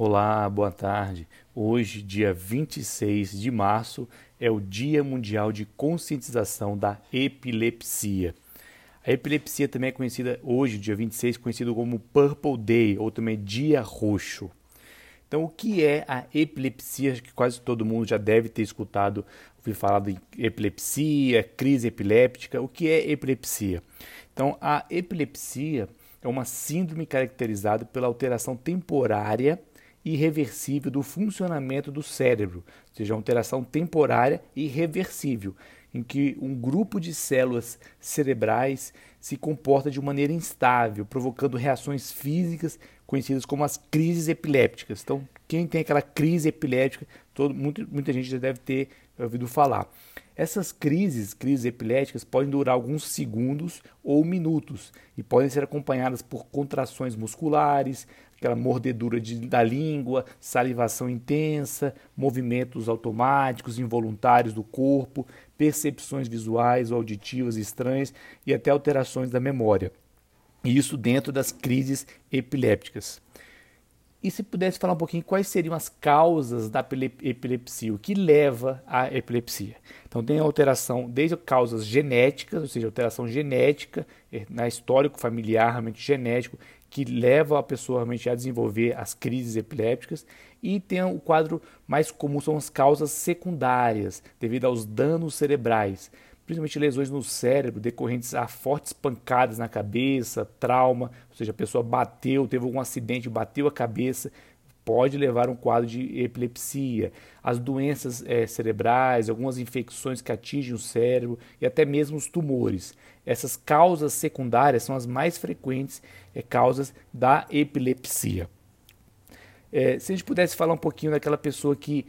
Olá, boa tarde. Hoje, dia 26 de março, é o Dia Mundial de Conscientização da Epilepsia. A epilepsia também é conhecida hoje, dia 26, conhecido como Purple Day ou também Dia Roxo. Então, o que é a epilepsia? Que quase todo mundo já deve ter escutado ouvir falar de epilepsia, crise epiléptica. O que é epilepsia? Então, a epilepsia é uma síndrome caracterizada pela alteração temporária irreversível do funcionamento do cérebro, ou seja, uma alteração temporária e irreversível, em que um grupo de células cerebrais se comporta de maneira instável, provocando reações físicas conhecidas como as crises epilépticas. Então, quem tem aquela crise epiléptica, todo, muito, muita gente já deve ter ouvido falar. Essas crises, crises epiléticas, podem durar alguns segundos ou minutos e podem ser acompanhadas por contrações musculares, aquela mordedura de, da língua, salivação intensa, movimentos automáticos, involuntários do corpo, percepções visuais ou auditivas estranhas e até alterações da memória. Isso dentro das crises epilépticas. E se pudesse falar um pouquinho quais seriam as causas da epilepsia, o que leva à epilepsia? Então tem alteração desde causas genéticas, ou seja, alteração genética eh, na histórico familiar, realmente genético, que leva a pessoa realmente a desenvolver as crises epilépticas e tem o quadro mais comum são as causas secundárias, devido aos danos cerebrais principalmente lesões no cérebro decorrentes a fortes pancadas na cabeça, trauma, ou seja, a pessoa bateu, teve algum acidente, bateu a cabeça, pode levar a um quadro de epilepsia. As doenças é, cerebrais, algumas infecções que atingem o cérebro e até mesmo os tumores. Essas causas secundárias são as mais frequentes é, causas da epilepsia. É, se a gente pudesse falar um pouquinho daquela pessoa que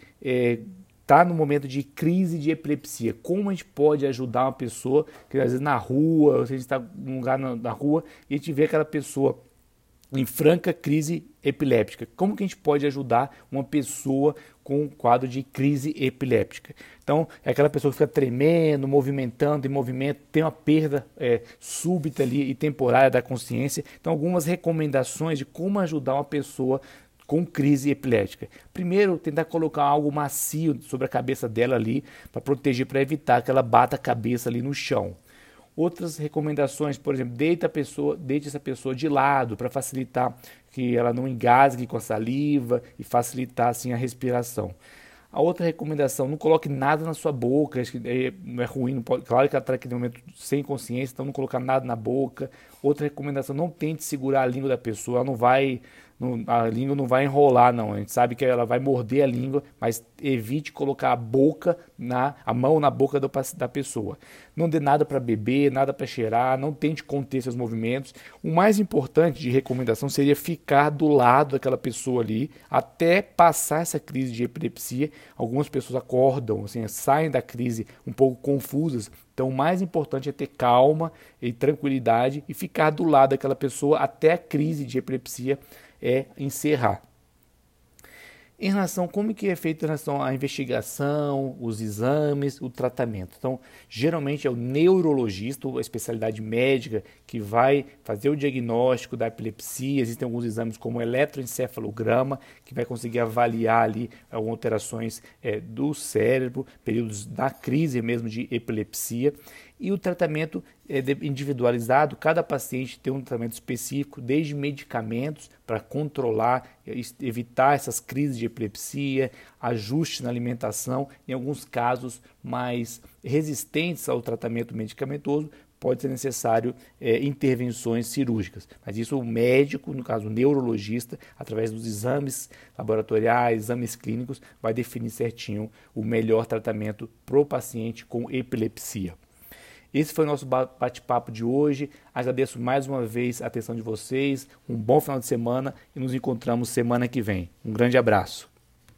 está no momento de crise de epilepsia. Como a gente pode ajudar uma pessoa que às vezes na rua, se a gente está num lugar na, na, rua e a gente vê aquela pessoa em franca crise epiléptica. Como que a gente pode ajudar uma pessoa com um quadro de crise epiléptica? Então, é aquela pessoa que fica tremendo, movimentando, em movimento, tem uma perda é, súbita ali e temporária da consciência. Então, algumas recomendações de como ajudar uma pessoa com crise epilética. Primeiro, tentar colocar algo macio sobre a cabeça dela ali para proteger, para evitar que ela bata a cabeça ali no chão. Outras recomendações, por exemplo, deita a pessoa, deite essa pessoa de lado para facilitar que ela não engasgue com a saliva e facilitar assim a respiração. A outra recomendação, não coloque nada na sua boca, acho que é, não é ruim, não pode, claro que ela está naquele momento sem consciência, então não colocar nada na boca. Outra recomendação, não tente segurar a língua da pessoa, ela não vai, não, a língua não vai enrolar não, a gente sabe que ela vai morder a língua, mas evite colocar a boca, na, a mão na boca do, da pessoa. Não dê nada para beber, nada para cheirar, não tente conter seus movimentos. O mais importante de recomendação seria ficar do lado daquela pessoa ali até passar essa crise de epilepsia algumas pessoas acordam, assim, saem da crise um pouco confusas. Então, o mais importante é ter calma e tranquilidade e ficar do lado daquela pessoa até a crise de epilepsia é, encerrar em relação como que é feito em relação à investigação, os exames, o tratamento. Então, geralmente é o neurologista, a especialidade médica, que vai fazer o diagnóstico da epilepsia. Existem alguns exames como eletroencefalograma, que vai conseguir avaliar ali alterações é, do cérebro, períodos da crise mesmo de epilepsia. E o tratamento individualizado, cada paciente tem um tratamento específico, desde medicamentos para controlar, evitar essas crises de epilepsia, ajuste na alimentação, em alguns casos mais resistentes ao tratamento medicamentoso, pode ser necessário é, intervenções cirúrgicas. Mas isso o médico, no caso o neurologista, através dos exames laboratoriais, exames clínicos, vai definir certinho o melhor tratamento para o paciente com epilepsia. Esse foi o nosso bate-papo de hoje. Agradeço mais uma vez a atenção de vocês. Um bom final de semana e nos encontramos semana que vem. Um grande abraço.